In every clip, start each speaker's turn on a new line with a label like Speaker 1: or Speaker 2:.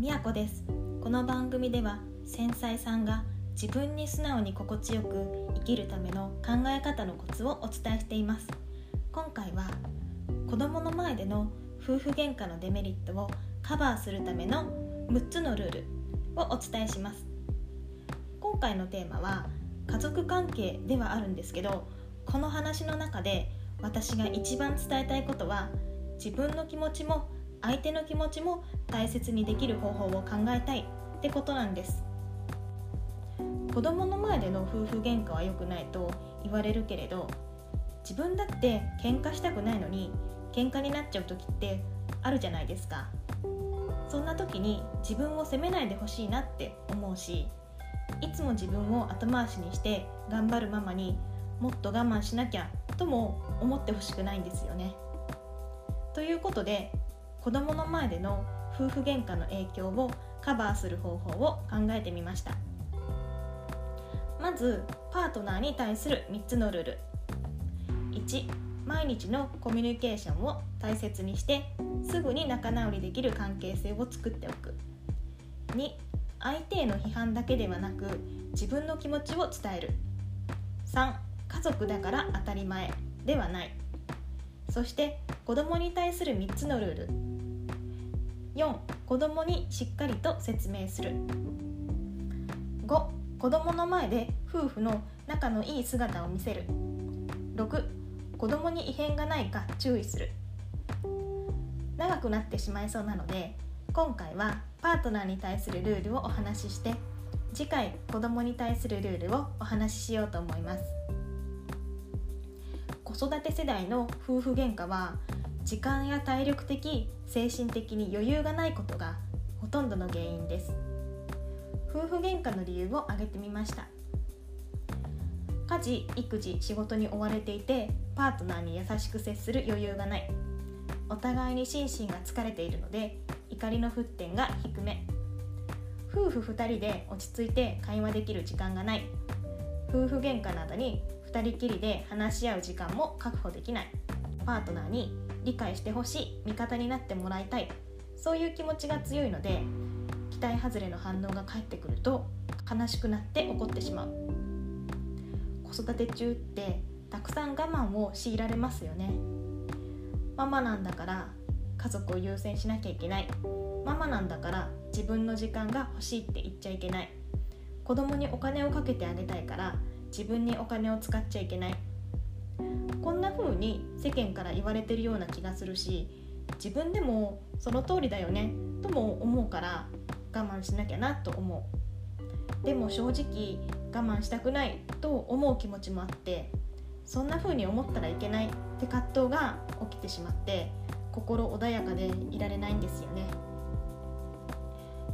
Speaker 1: みやこです。この番組では繊細さんが自分に素直に心地よく生きるための考え方のコツをお伝えしています。今回は子供の前での夫婦喧嘩のデメリットをカバーするための6つのルールをお伝えします。今回のテーマは家族関係ではあるんですけどこの話の中で私が一番伝えたいことは自分の気持ちも相手の気持ちも大切にできる方法を考えたいってことなんです子供の前での夫婦喧嘩は良くないと言われるけれど自分だって喧嘩したくないのに喧嘩になっちゃう時ってあるじゃないですかそんな時に自分を責めないでほしいなって思うしいつも自分を後回しにして頑張るママにもっと我慢しなきゃとも思ってほしくないんですよね。ということで子供の前での夫婦喧嘩の影響をカバーする方法を考えてみました。まずパートナーに対する3つのルール。1毎日のコミュニケーションを大切にしてすぐに仲直りできる関係性を作っておく。2相手への批判だけではなく自分の気持ちを伝える。3家族だから当たり前ではない。そして子供に対する3つのルール。4子供にしっかりと説明する。5子供の前で夫婦の仲のいい姿を見せる。6子供に異変がないか注意する。長くなってしまいそうなので今回はパートナーに対するルールをお話しして次回子供に対するルールをお話ししようと思います。子育て世代の夫婦喧嘩は時間や体力的精神的に余裕がないことがほとんどの原因です。夫婦喧嘩の理由を挙げてみました。家事育児仕事に追われていてパートナーに優しく接する余裕がない。お互いに心身が疲れているので怒りの沸点が低め。夫婦2人で落ち着いて会話できる時間がない。夫婦喧嘩などに2人きりで話し合う時間も確保できない。パートナーに理解してほしい味方になってもらいたいそういう気持ちが強いので期待外れの反応が返ってくると悲しくなって怒ってしまう。子育て中ってたくさん我慢を強いられますよね。ママなんだから家族を優先しなきゃいけない。ママなんだから自分の時間が欲しいって言っちゃいけない。子供にお金をかけてあげたいから自分にお金を使っちゃいけない。こんな風に世間から言われてるような気がするし自分でもその通りだよねとも思うから我慢しなきゃなと思う。でも正直我慢したくないと思う気持ちもあってそんな風に思ったらいけないって葛藤が起きてしまって心穏やかでいられないんですよね。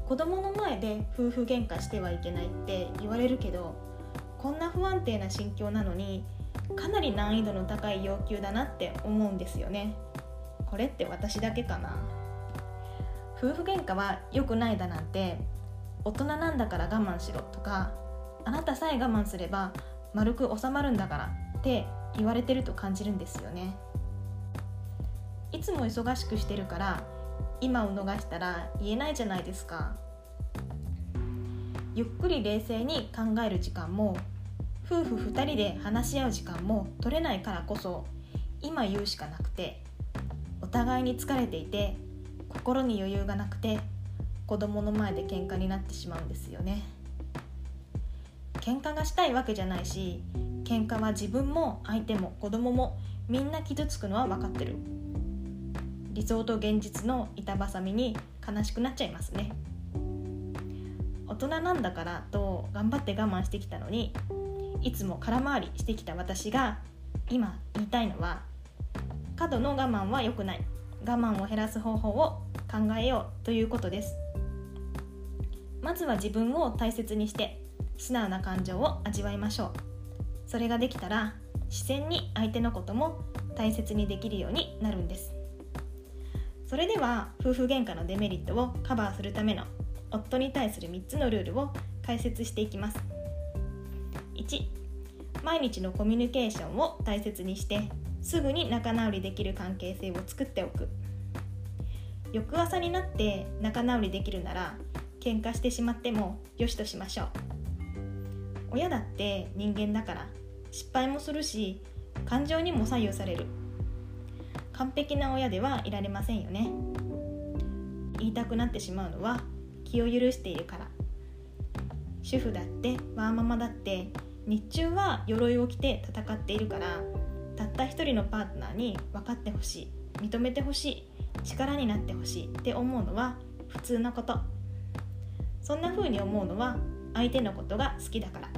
Speaker 1: 子供の前で夫婦喧嘩してはいけないって言われるけどこんな不安定な心境なのにかなり難易度の高い要求だなって思うんですよね。これって私だけかな。夫婦喧嘩は良くないだなんて大人なんだから我慢しろとかあなたさえ我慢すれば丸く収まるんだからって言われてると感じるんですよね。いつも忙しくしてるから今を逃したら言えないじゃないですか。ゆっくり冷静に考える時間も夫婦2人で話し合う時間も取れないからこそ今言うしかなくてお互いに疲れていて心に余裕がなくて子供の前で喧嘩になってしまうんですよね。喧嘩がしたいわけじゃないし喧嘩は自分も相手も子供もみんな傷つくのは分かってる。理想と現実の板挟みに悲しくなっちゃいますね。大人なんだからと頑張って我慢してきたのにいつも空回りしてきた私が今言いたいのは過度の我慢は良くない。我慢を減らす方法を考えようということです。まずは自分を大切にして素直な感情を味わいましょう。それができたら自然に相手のことも大切にできるようになるんです。それでは夫婦喧嘩のデメリットをカバーするための夫に対する3つのルールを解説していきます。1毎日のコミュニケーションを大切にしてすぐに仲直りできる関係性を作っておく。翌朝になって仲直りできるなら喧嘩してしまってもよしとしましょう。親だって人間だから失敗もするし感情にも左右される。完璧な親ではいられませんよね。言いたくなってしまうのは気を許しているから。主婦だってワーママだって日中は鎧を着て戦っているからたった一人のパートナーに分かってほしい認めてほしい力になってほしいって思うのは普通のこと。そんな風に思うのは相手のことが好きだから。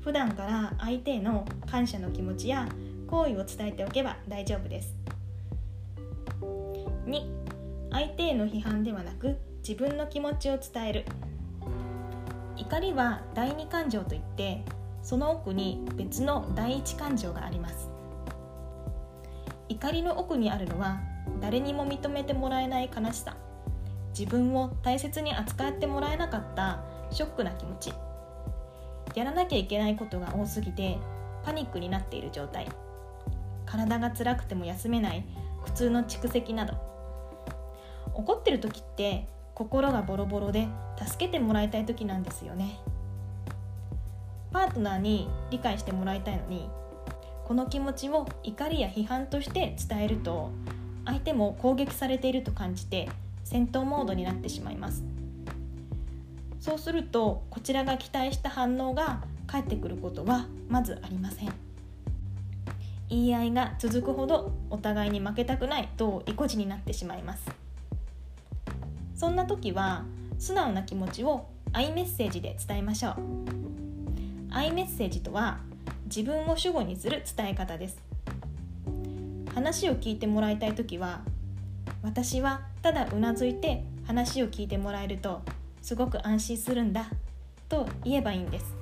Speaker 1: 普段から相手への感謝の気持ちや好意を伝えておけば大丈夫です。2相手への批判ではなく自分の気持ちを伝える。怒りは第二感情といってその奥に別の第一感情があります。怒りの奥にあるのは誰にも認めてもらえない悲しさ。自分を大切に扱ってもらえなかったショックな気持ち。やらなきゃいけないことが多すぎてパニックになっている状態。体が辛くても休めない苦痛の蓄積など。怒ってる時って心がボロボロで助けてもらいたい時なんですよね。パートナーに理解してもらいたいのにこの気持ちを怒りや批判として伝えると相手も攻撃されていると感じて戦闘モードになってしまいます。そうするとこちらが期待した反応が返ってくることはまずありません。言い合いが続くほどお互いに負けたくないと意固地になってしまいます。そんな時は素直な気持ちをアイメッセージで伝えましょう。アイメッセージとは自分を主語にする伝え方です。話を聞いてもらいたい時は私はただうなずいて話を聞いてもらえるとすごく安心するんだと言えばいいんです。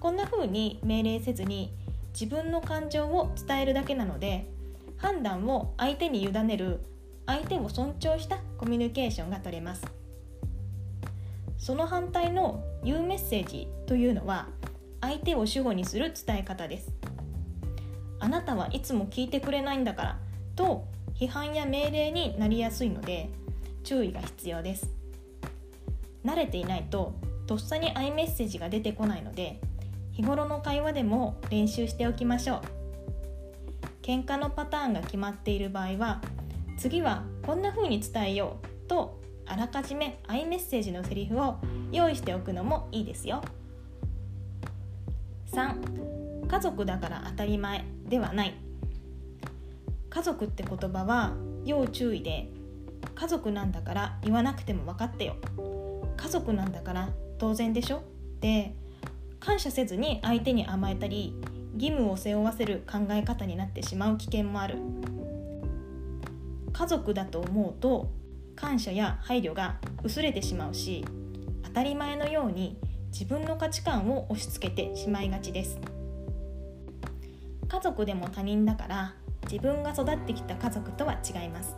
Speaker 1: こんな風に命令せずに自分の感情を伝えるだけなので判断を相手に委ねる相手を尊重したコミュニケーションが取れます。その反対の言うメッセージというのは相手を主語にする伝え方です。あなたはいつも聞いてくれないんだからと批判や命令になりやすいので注意が必要です。慣れていないととっさにアイメッセージが出てこないので日頃の会話でも練習しておきましょう。喧嘩のパターンが決まっている場合は次はこんな風に伝えようとあらかじめアイメッセージのセリフを用意しておくのもいいですよ。3家族だから当たり前ではない。家族って言葉は要注意で家族なんだから言わなくても分かってよ。家族なんだから当然でしょ？って感謝せずに相手に甘えたり義務を背負わせる考え方になってしまう危険もある。家族だと思うと感謝や配慮が薄れてしまうし当たり前のように自分の価値観を押し付けてしまいがちです。家族でも他人だから自分が育ってきた家族とは違います。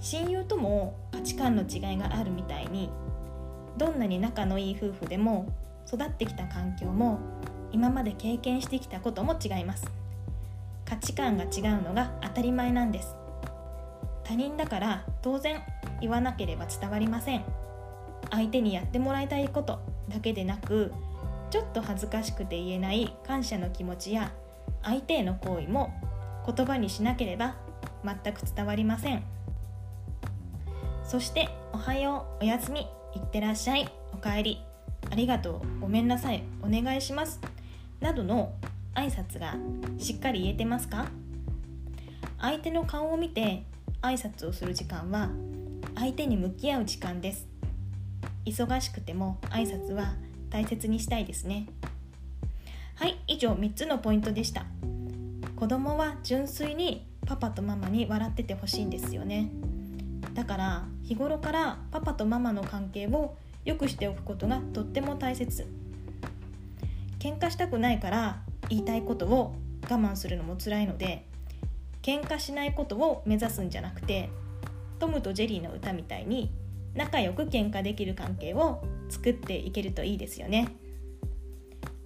Speaker 1: 親友とも価値観の違いがあるみたいにどんなに仲のいい夫婦でも育ってきた環境も今まで経験してきたことも違います。価値観が違うのが当たり前なんです。他人だから当然言わなければ伝わりません。相手にやってもらいたいことだけでなくちょっと恥ずかしくて言えない感謝の気持ちや相手への行為も言葉にしなければ全く伝わりません。そして「おはよう」「おやすみ」「いってらっしゃい」「おかえり」「ありがとう」「ごめんなさい」「お願いします」などの挨拶がしっかり言えてますか？相手の顔を見て挨拶をする時間は相手に向き合う時間です。忙しくても挨拶は大切にしたいですね。はい以上3つのポイントでした。子供は純粋にパパとママに笑っててほしいんですよね。だから日頃からパパとママの関係を良くしておくことがとっても大切。喧嘩したくないから言いたいことを我慢するのも辛いので喧嘩しないことを目指すんじゃなくてトムとジェリーの歌みたいに仲良く喧嘩できる関係を作っていけるといいですよね。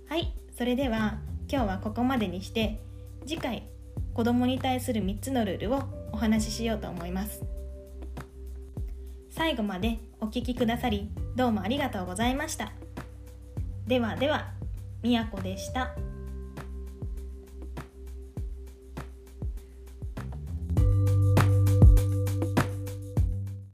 Speaker 1: はいそれでは今日はここまでにして次回子供に対する3つのルールをお話ししようと思います。最後までお聞きくださりどうもありがとうございました。ではではみやこでした。